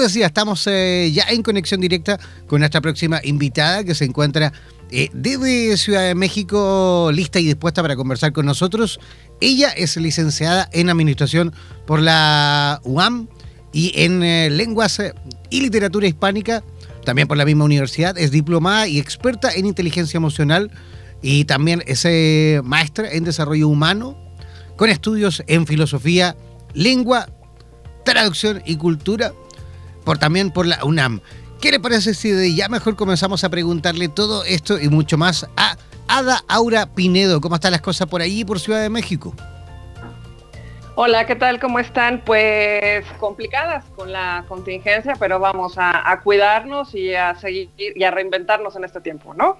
decía, estamos eh, ya en conexión directa con nuestra próxima invitada que se encuentra eh, desde Ciudad de México, lista y dispuesta para conversar con nosotros. Ella es licenciada en Administración por la UAM y en eh, Lenguas y Literatura Hispánica, también por la misma universidad. Es diplomada y experta en inteligencia emocional y también es maestra en desarrollo humano con estudios en filosofía, lengua, traducción y cultura por, también por la UNAM. ¿Qué le parece si de ya mejor comenzamos a preguntarle todo esto y mucho más a Ada Aura Pinedo? ¿Cómo están las cosas por ahí, por Ciudad de México? Hola, ¿qué tal? ¿Cómo están? Pues complicadas con la contingencia, pero vamos a, a cuidarnos y a seguir y a reinventarnos en este tiempo, ¿no?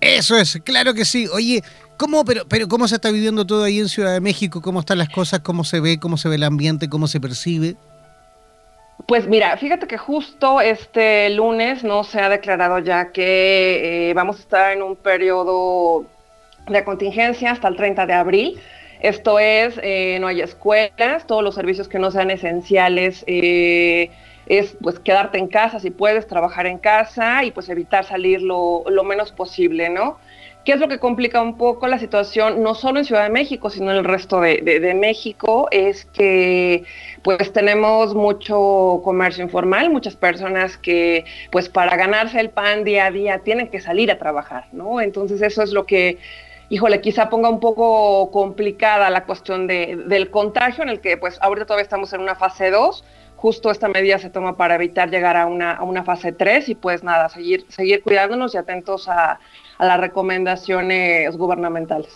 Eso es, claro que sí. Oye, ¿cómo, pero, pero cómo se está viviendo todo ahí en Ciudad de México? ¿Cómo están las cosas? ¿Cómo se ve? ¿Cómo se ve el ambiente? ¿Cómo se percibe? Pues mira, fíjate que justo este lunes no se ha declarado ya que eh, vamos a estar en un periodo de contingencia hasta el 30 de abril. Esto es, eh, no hay escuelas, todos los servicios que no sean esenciales, eh, es pues quedarte en casa si puedes, trabajar en casa y pues evitar salir lo, lo menos posible, ¿no? ¿Qué es lo que complica un poco la situación, no solo en Ciudad de México, sino en el resto de, México? Es que pues tenemos mucho comercio informal, muchas personas que pues para ganarse el pan día a día tienen que salir a trabajar, ¿no? Entonces eso es lo que, híjole, quizá ponga un poco complicada la cuestión de, del contagio, en el que pues ahorita todavía estamos en una fase 2, justo esta medida se toma para evitar llegar a una, a una fase 3 y pues nada, seguir, seguir cuidándonos y atentos a a las recomendaciones gubernamentales.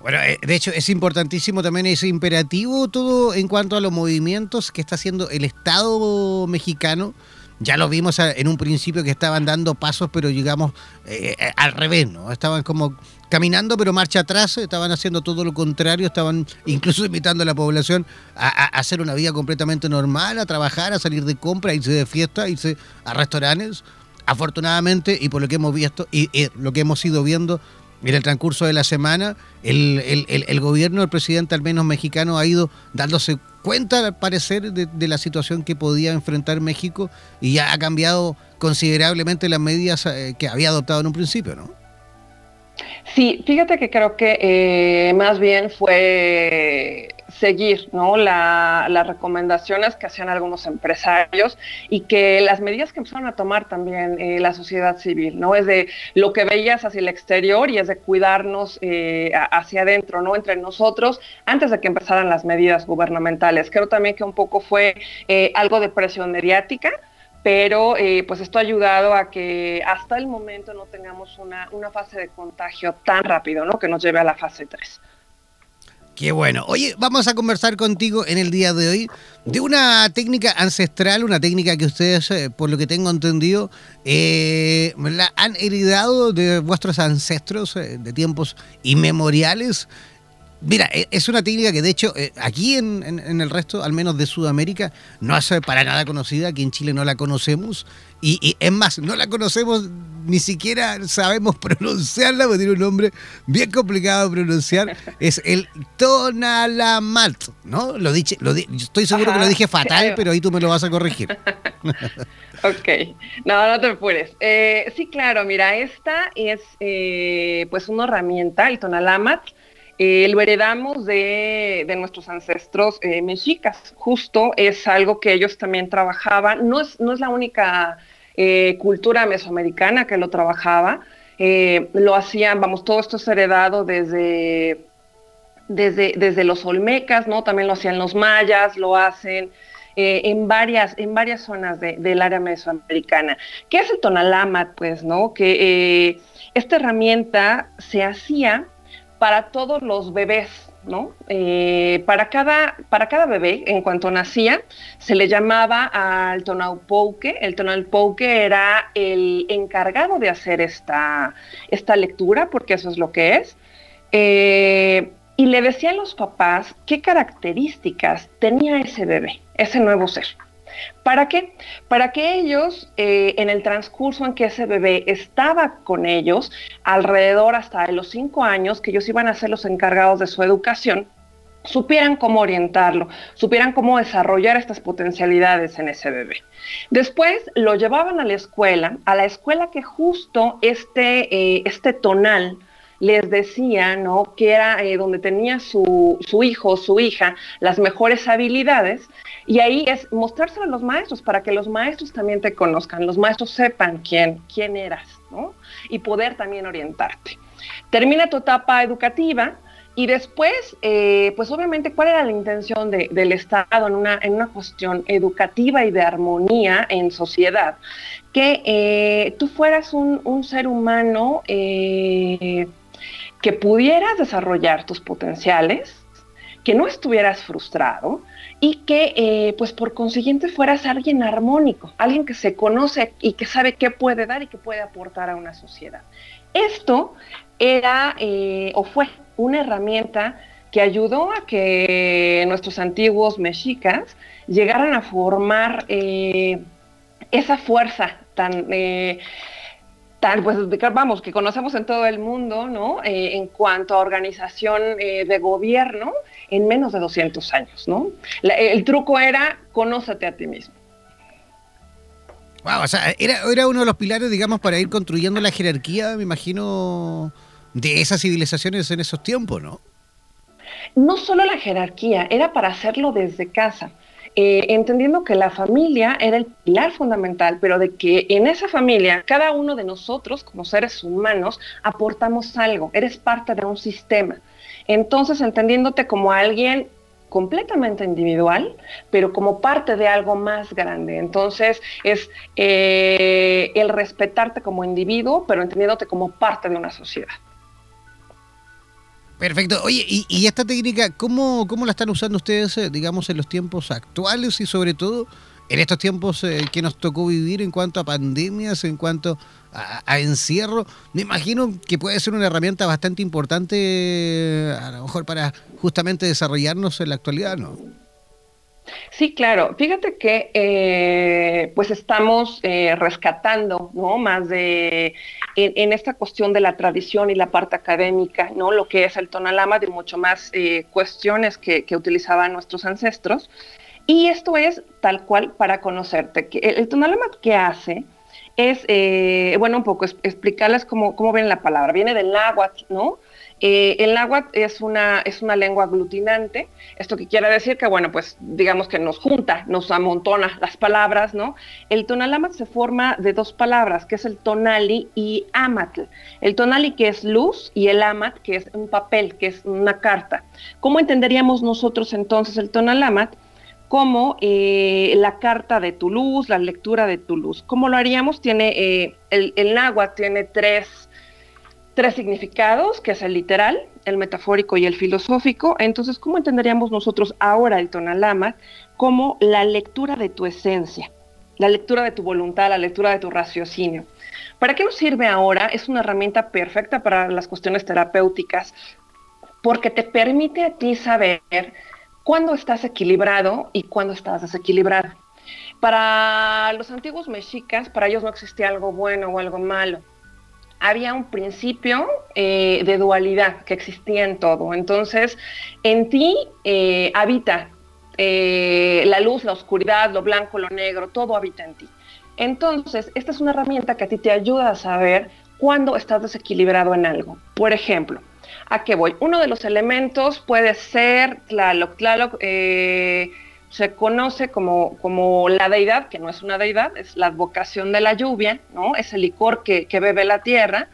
Bueno, eh, de hecho es importantísimo también, es imperativo todo en cuanto a los movimientos que está haciendo el Estado mexicano. Ya lo vimos en un principio que estaban dando pasos, pero llegamos eh, eh, al revés, ¿no? Estaban como caminando, pero marcha atrás, estaban haciendo todo lo contrario, estaban incluso invitando a la población a, hacer una vida completamente normal, a trabajar, a salir de compra, a irse de fiesta, a irse a restaurantes afortunadamente, y por lo que hemos visto y, lo que hemos ido viendo en el transcurso de la semana, el, gobierno, el presidente al menos mexicano, ha ido dándose cuenta, al parecer, de, la situación que podía enfrentar México y ya ha cambiado considerablemente las medidas eh, que había adoptado en un principio, ¿no? Sí, fíjate que creo que eh, más bien fue seguir ¿no? las recomendaciones que hacían algunos empresarios y que las medidas que empezaron a tomar también eh, la sociedad civil, ¿no? Es de lo que veías hacia el exterior y es de cuidarnos eh, hacia adentro, ¿no? Entre nosotros, antes de que empezaran las medidas gubernamentales. Creo también que un poco fue eh, algo de presión mediática, pero pues esto ha ayudado a que hasta el momento no tengamos una, una fase de contagio tan rápido, ¿no? Que nos lleve a la fase 3. Qué bueno. Oye, vamos a conversar contigo en el día de hoy de una técnica ancestral, una técnica que ustedes, eh, por lo que tengo entendido, eh, la han heredado de vuestros ancestros eh, de tiempos inmemoriales. Mira, e, es una técnica que de hecho aquí en, en, el resto, al menos de Sudamérica, no es para nada conocida, aquí en Chile no la conocemos y, es más, no la conocemos, ni siquiera sabemos pronunciarla, porque tiene un nombre bien complicado de pronunciar. Es el Tonalamat, ¿no? Lo dije, lo estoy seguro que lo dije fatal, pero ahí tú me lo vas a corregir. ok, no, no te apures. Eh, sí, claro, mira, esta es eh, pues una herramienta, el Tonalamat. Eh, lo heredamos de, nuestros ancestros mexicas. Justo es algo que ellos también trabajaban. No es, no es la única eh, cultura mesoamericana que lo trabajaba. Eh, lo hacían, vamos, todo esto es heredado desde, desde, desde los olmecas, ¿no? También lo hacían los mayas, lo hacen eh, en, varias, en varias zonas del área mesoamericana. ¿Qué es el tonalamat? Pues, ¿no? Que esta herramienta se hacía para todos los bebés, ¿no? Eh, para, cada, para cada bebé, en cuanto nacía, se le llamaba al tonalpouque. El tonalpouque era el encargado de hacer esta, esta lectura, porque eso es lo que es. Eh, y le decían los papás qué características tenía ese bebé, ese nuevo ser. ¿Para qué? Para que ellos, eh, en el transcurso en que ese bebé estaba con ellos, alrededor hasta de los cinco años, que ellos iban a ser los encargados de su educación, supieran cómo orientarlo, supieran cómo desarrollar estas potencialidades en ese bebé. Después lo llevaban a la escuela, a la escuela que justo este, eh, este tonal les decía, ¿no? Que era eh, donde tenía su, su hijo o su hija las mejores habilidades. Y ahí es mostrárselo a los maestros para que los maestros también te conozcan, los maestros sepan quién, quién eras, ¿no? Y poder también orientarte. Termina tu etapa educativa, y después, eh, pues obviamente, ¿cuál era la intención del Estado en una, en una cuestión educativa y de armonía en sociedad? Que eh, tú fueras un, ser humano que pudieras desarrollar tus potenciales, que no estuvieras frustrado y que, pues por consiguiente, fueras alguien armónico, alguien que se conoce y que sabe qué puede dar y qué puede aportar a una sociedad. Esto era o fue una herramienta que ayudó a que nuestros antiguos mexicas llegaran a formar eh, esa fuerza tan, eh, tan, pues vamos, que conocemos en todo el mundo, ¿no? Eh, en cuanto a organización de gobierno en menos de 200 años, ¿no? el truco era conócete a ti mismo. Wow, o sea, era, era uno de los pilares, digamos, para ir construyendo la jerarquía, me imagino, de esas civilizaciones en esos tiempos, ¿no? No solo la jerarquía, era para hacerlo desde casa. Eh, entendiendo que la familia era el pilar fundamental, pero de que en esa familia cada uno de nosotros como seres humanos aportamos algo, eres parte de un sistema. Entonces, entendiéndote como alguien completamente individual, pero como parte de algo más grande. Entonces, es eh, el respetarte como individuo, pero entendiéndote como parte de una sociedad. Perfecto. Oye, y, esta técnica, ¿cómo, ¿cómo, la están usando ustedes, eh, digamos, en los tiempos actuales y sobre todo en estos tiempos eh, que nos tocó vivir en cuanto a pandemias, en cuanto a, encierro? Me imagino que puede ser una herramienta bastante importante, a lo mejor para justamente desarrollarnos en la actualidad, ¿no? Sí, claro. Fíjate que eh, pues estamos rescatando, ¿no? Más de en, esta cuestión de la tradición y la parte académica, ¿no? Lo que es el tonalama, de mucho más eh, cuestiones que, utilizaban nuestros ancestros. Y esto es tal cual para conocerte. El, el tonalama que hace es, bueno, un poco explicarles cómo, cómo ven la palabra. Viene del náhuatl, ¿no? Eh, el náhuatl es una, es una lengua aglutinante, esto que quiere decir que, bueno, pues digamos que nos junta, nos amontona las palabras, ¿no? El tonalámatl se forma de dos palabras, que es el tonali y amatl. El tonali que es luz y el amat que es un papel, que es una carta. ¿Cómo entenderíamos nosotros entonces el tonalámatl? como eh, la carta de tu luz, la lectura de tu luz. ¿Cómo lo haríamos? Tiene, eh, el, el náhuatl tiene tres tres significados, que es el literal, el metafórico y el filosófico. Entonces, ¿cómo entenderíamos nosotros ahora el tonalama como la lectura de tu esencia, la lectura de tu voluntad, la lectura de tu raciocinio? ¿Para qué nos sirve ahora? Es una herramienta perfecta para las cuestiones terapéuticas porque te permite a ti saber cuándo estás equilibrado y cuándo estás desequilibrado. Para los antiguos mexicas, para ellos no existía algo bueno o algo malo había un principio eh, de dualidad que existía en todo. Entonces, en ti eh, habita eh, la luz, la oscuridad, lo blanco, lo negro, todo habita en ti. Entonces, esta es una herramienta que a ti te ayuda a saber cuándo estás desequilibrado en algo. Por ejemplo, ¿a qué voy? Uno de los elementos puede ser Tlaloc. Tlaloc se conoce como, como la deidad, que no es una deidad, es la advocación de la lluvia, ¿no? Es el licor que, bebe la tierra.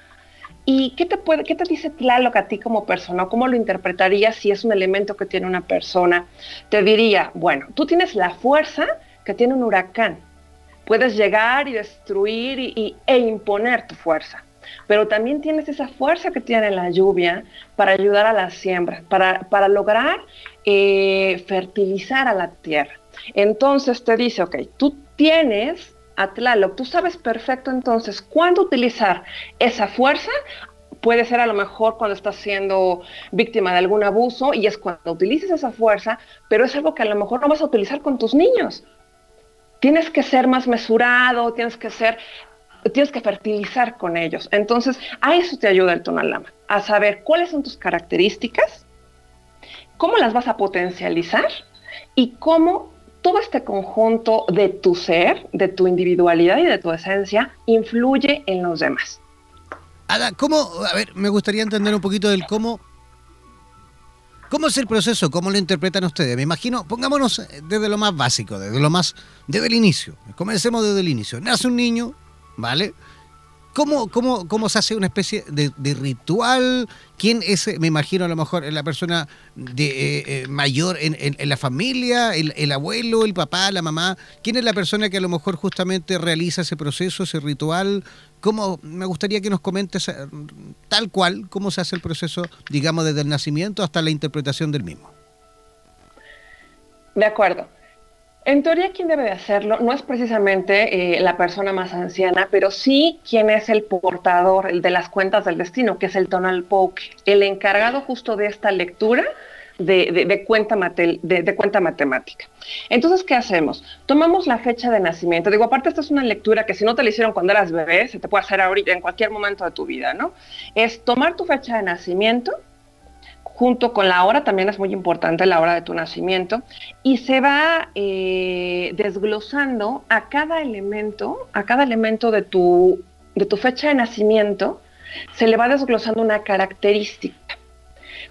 ¿Y qué te, qué te dice Tlaloc a ti como persona? ¿Cómo lo interpretarías si es un elemento que tiene una persona? Te diría, bueno, tú tienes la fuerza que tiene un huracán. Puedes llegar y destruir y, e imponer tu fuerza pero también tienes esa fuerza que tiene la lluvia para ayudar a la siembra, para, para lograr eh, fertilizar a la tierra. Entonces te dice, ok, tú tienes a Tlaloc, tú sabes perfecto entonces cuándo utilizar esa fuerza puede ser a lo mejor cuando estás siendo víctima de algún abuso y es cuando utilices esa fuerza, pero es algo que a lo mejor no vas a utilizar con tus niños. Tienes que ser más mesurado, tienes que ser tienes que fertilizar con ellos. Entonces, a eso te ayuda el tonalama, a saber cuáles son tus características cómo las vas a potencializar y cómo todo este conjunto de tu ser, de tu individualidad y de tu esencia influye en los demás. Ada, ¿cómo? A ver, me gustaría entender un poquito del cómo. ¿Cómo es el proceso? ¿Cómo lo interpretan ustedes? Me imagino, pongámonos desde lo más básico, desde lo más, desde el inicio. Comencemos desde el inicio. Nace un niño, ¿vale? ¿Cómo, cómo, cómo se hace una especie de, ritual? ¿Quién es, me imagino a lo mejor, la persona de, eh, eh, mayor en, la familia, el, abuelo, el papá, la mamá? ¿Quién es la persona que a lo mejor justamente realiza ese proceso, ese ritual? ¿Cómo, me gustaría que nos comentes eh, tal cual cómo se hace el proceso, digamos, desde el nacimiento hasta la interpretación del mismo. De acuerdo. En teoría, quien debe de hacerlo no es precisamente eh, la persona más anciana, pero sí quien es el portador de las cuentas del destino, que es el tonal poke, el encargado justo de esta lectura de, cuenta de, cuenta matemática. Entonces, ¿qué hacemos? Tomamos la fecha de nacimiento. Digo, aparte, esta es una lectura que si no te la hicieron cuando eras bebé, se te puede hacer ahorita, en cualquier momento de tu vida, ¿no? Es tomar tu fecha de nacimiento, junto con la hora, también es muy importante la hora de tu nacimiento, y se va eh, desglosando a cada elemento, a cada elemento de tu, de tu fecha de nacimiento, se le va desglosando una característica.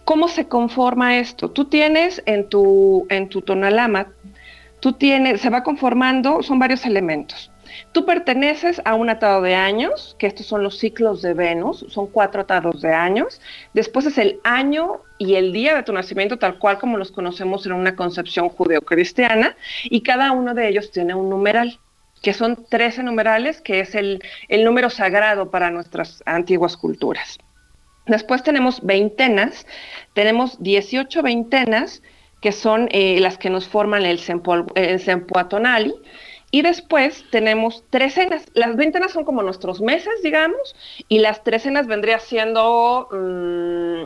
¿Cómo se conforma esto? Tú tienes en tu, en tu tonalama, tú tienes, se va conformando, son varios elementos. Tú perteneces a un atado de años, que estos son los ciclos de Venus, son cuatro atados de años. Después es el año y el día de tu nacimiento, tal cual como los conocemos en una concepción judeocristiana, y cada uno de ellos tiene un numeral que son 13 numerales, que es el, número sagrado para nuestras antiguas culturas. Después tenemos veintenas, tenemos 18 veintenas, que son eh, las que nos forman el, sempoatonali, y después tenemos trecenas. Las veintenas son como nuestros meses, digamos, y las trecenas vendría siendo mm,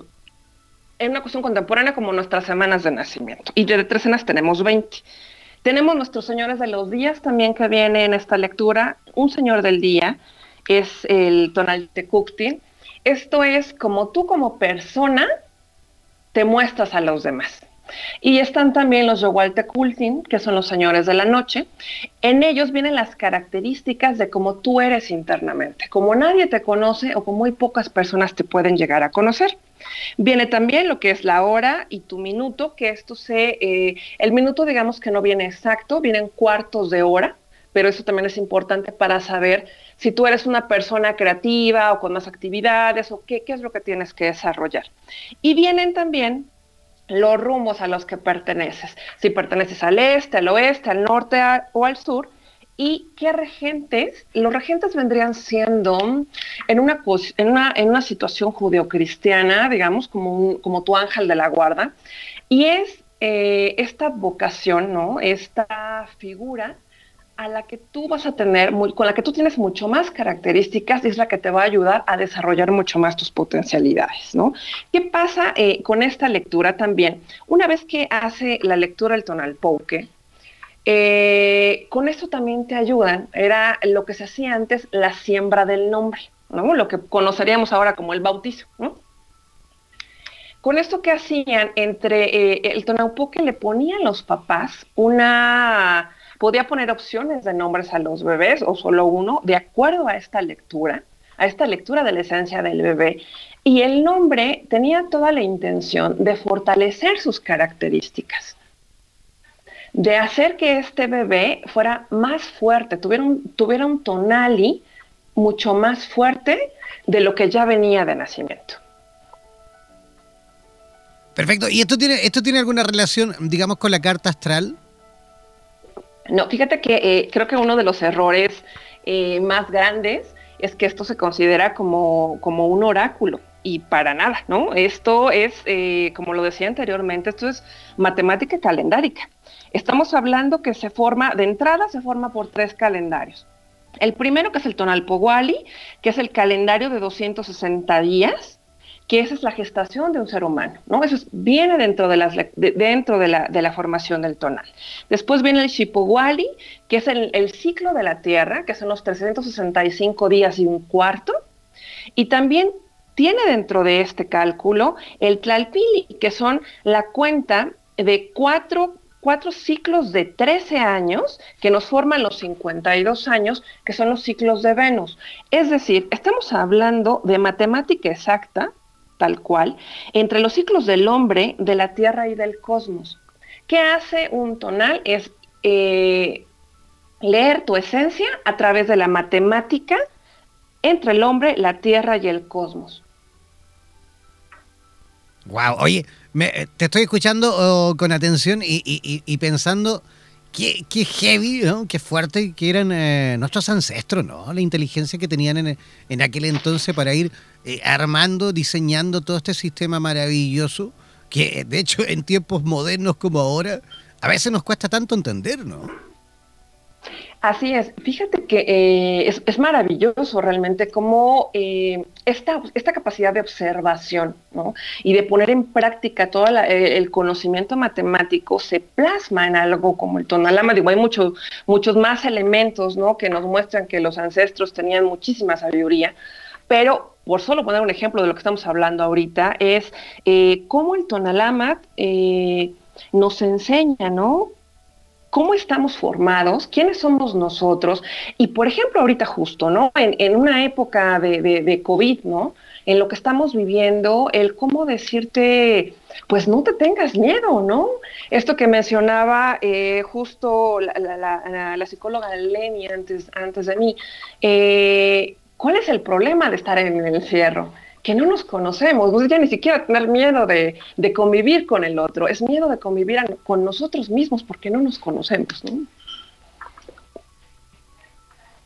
en una cuestión contemporánea como nuestras semanas de nacimiento. Y de trecenas tenemos 20. Tenemos nuestros señores de los días también que viene en esta lectura. Un señor del día es el tonal de Esto es como tú como persona te muestras a los demás. Y están también los Kultin, que son los señores de la noche. En ellos vienen las características de cómo tú eres internamente, como nadie te conoce o como muy pocas personas te pueden llegar a conocer. Viene también lo que es la hora y tu minuto, que esto se, eh, el minuto digamos que no viene exacto, vienen cuartos de hora, pero eso también es importante para saber si tú eres una persona creativa o con más actividades o qué, qué es lo que tienes que desarrollar. Y vienen también los rumbos a los que perteneces, si perteneces al este, al oeste, al norte o al sur, y qué regentes, los regentes vendrían siendo en una, en una, en una situación judeocristiana, digamos, como, como tu ángel de la guarda, y es eh, esta vocación, ¿no? Esta figura a la que tú vas a tener, con la que tú tienes mucho más características y es la que te va a ayudar a desarrollar mucho más tus potencialidades, ¿no? ¿Qué pasa eh, con esta lectura también? Una vez que hace la lectura el tonal poke, eh, con esto también te ayudan, era lo que se hacía antes, la siembra del nombre, ¿no? Lo que conoceríamos ahora como el bautizo. Con esto que hacían entre eh, el tonal poke le ponían los papás una podía poner opciones de nombres a los bebés o solo uno, de acuerdo a esta lectura, a esta lectura de la esencia del bebé. Y el nombre tenía toda la intención de fortalecer sus características, de hacer que este bebé fuera más fuerte, tuviera un, tuviera un tonali mucho más fuerte de lo que ya venía de nacimiento. Perfecto. ¿Y esto tiene, esto tiene alguna relación, digamos, con la carta astral? No, fíjate que eh, creo que uno de los errores eh, más grandes es que esto se considera como, como un oráculo y para nada, ¿no? Esto es, eh, como lo decía anteriormente, esto es matemática calendárica. Estamos hablando que se forma, de entrada se forma por tres calendarios. El primero que es el Tonal Powali, que es el calendario de 260 días, que esa es la gestación de un ser humano, ¿no? Eso viene dentro, de, las, dentro de, la, formación del tonal. Después viene el Shipowali, que es el, el, ciclo de la Tierra, que son los 365 días y un cuarto. Y también tiene dentro de este cálculo el Tlalpili, que son la cuenta de cuatro, cuatro ciclos de 13 años que nos forman los 52 años, que son los ciclos de Venus. Es decir, estamos hablando de matemática exacta, tal cual, entre los ciclos del hombre, de la Tierra y del cosmos. ¿Qué hace un tonal? Es eh, leer tu esencia a través de la matemática entre el hombre, la tierra y el cosmos. Wow, oye, eh, te estoy escuchando oh, con atención y, pensando qué, heavy, ¿no? qué fuerte que eran eh, nuestros ancestros, ¿no? La inteligencia que tenían en, aquel entonces para ir eh, armando, diseñando todo este sistema maravilloso que de hecho en tiempos modernos como ahora a veces nos cuesta tanto entender, ¿no? Así es, fíjate que eh, es, maravilloso realmente cómo eh, esta, esta, capacidad de observación ¿no? y de poner en práctica todo eh, el conocimiento matemático se plasma en algo como el tonalama. Digo, hay muchos muchos más elementos ¿no? que nos muestran que los ancestros tenían muchísima sabiduría, pero por solo poner un ejemplo de lo que estamos hablando ahorita, es cómo el tonalama nos enseña, ¿no? Cómo estamos formados, quiénes somos nosotros. Y por ejemplo, ahorita justo, ¿no? En, una época de, COVID, ¿no? En lo que estamos viviendo, el cómo decirte, pues no te tengas miedo, ¿no? Esto que mencionaba eh, justo la, psicóloga Lenny antes, de mí, eh, ¿cuál es el problema de estar en el encierro? Que no nos conocemos, pues ya ni siquiera tener miedo de, convivir con el otro, es miedo de convivir con nosotros mismos porque no nos conocemos, ¿no?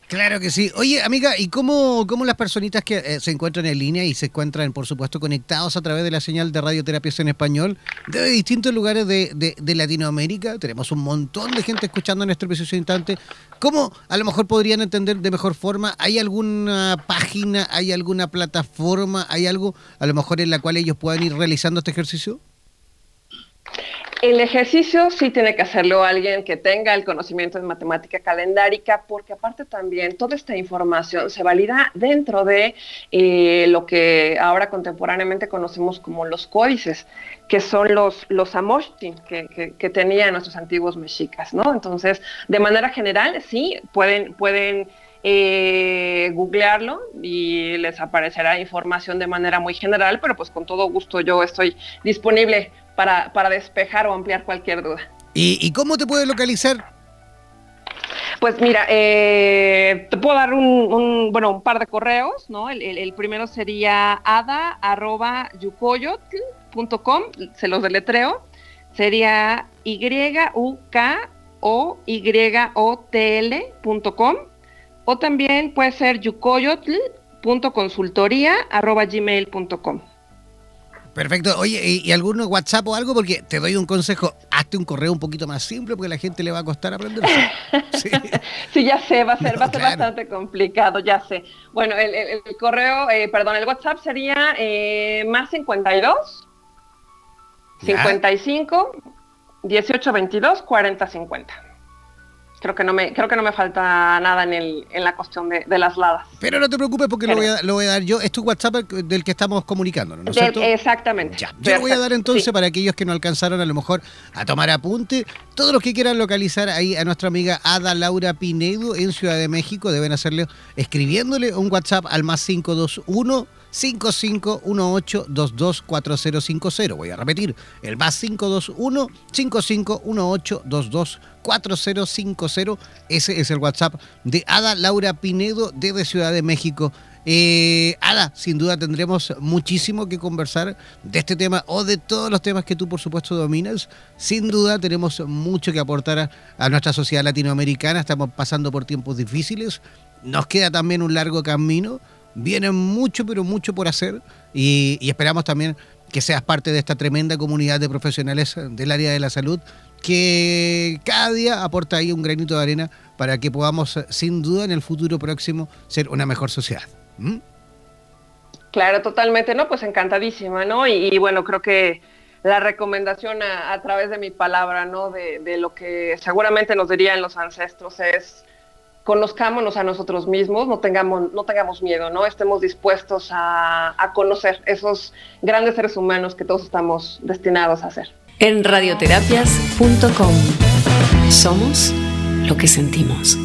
Claro que sí. Oye, amiga, ¿y cómo, cómo las personitas que eh, se encuentran en línea y se encuentran, por supuesto, conectados a través de la señal de radioterapias en español de distintos lugares de, de, Latinoamérica? Tenemos un montón de gente escuchando en este preciso instante. ¿Cómo a lo mejor podrían entender de mejor forma? ¿Hay alguna página, hay alguna plataforma, hay algo a lo mejor en la cual ellos puedan ir realizando este ejercicio? El ejercicio sí tiene que hacerlo alguien que tenga el conocimiento de matemática calendárica, porque aparte también toda esta información se valida dentro de eh, lo que ahora contemporáneamente conocemos como los códices, que son los, los que, que, tenían nuestros antiguos mexicas, ¿no? Entonces, de manera general, sí, pueden, pueden eh, googlearlo y les aparecerá información de manera muy general, pero pues con todo gusto yo estoy disponible para, para despejar o ampliar cualquier duda. ¿Y, cómo te puedes localizar? Pues mira, eh, te puedo dar un, bueno, un par de correos, ¿no? El, primero sería ada.yucoyotl.com, se los deletreo. Sería Y-U-K-O-Y-O-T-L.com. O también puede ser yucoyotl.consultoría.gmail.com. Perfecto. Oye, ¿y, algún WhatsApp o algo? Porque te doy un consejo. Hazte un correo un poquito más simple porque a la gente le va a costar aprender. Sí, ya sé, va a ser, va a ser bastante complicado, ya sé. Bueno, el, correo, eh, perdón, el WhatsApp sería eh, más 52 55 18 22 40 50 creo que no me, creo que no me falta nada en, el, en la cuestión de, las ladas. Pero no te preocupes porque lo voy, a, lo voy, a, dar yo. Es tu WhatsApp del que estamos comunicando, ¿no es cierto? Exactamente. Ya. Yo lo voy a dar entonces para aquellos que no alcanzaron a lo mejor a tomar apunte. Todos los que quieran localizar ahí a nuestra amiga Ada Laura Pinedo en Ciudad de México deben hacerle escribiéndole un WhatsApp al más 521 5518-224050. Voy a repetir, el más 521-5518-224050. Ese es el WhatsApp de Ada Laura Pinedo desde Ciudad de México. Eh, Ada, sin duda tendremos muchísimo que conversar de este tema o de todos los temas que tú, por supuesto, dominas. Sin duda tenemos mucho que aportar a nuestra sociedad latinoamericana. Estamos pasando por tiempos difíciles. Nos queda también un largo camino Viene mucho, pero mucho por hacer y, esperamos también que seas parte de esta tremenda comunidad de profesionales del área de la salud que cada día aporta ahí un granito de arena para que podamos, sin duda, en el futuro próximo ser una mejor sociedad. ¿Mm? Claro, totalmente, ¿no? Pues encantadísima, ¿no? Y, bueno, creo que la recomendación a, través de mi palabra, ¿no? De, lo que seguramente nos dirían los ancestros es conozcámonos a nosotros mismos, no tengamos, no tengamos miedo, ¿no? Estemos dispuestos a, a conocer esos grandes seres humanos que todos estamos destinados a ser. En radioterapias.com somos lo que sentimos.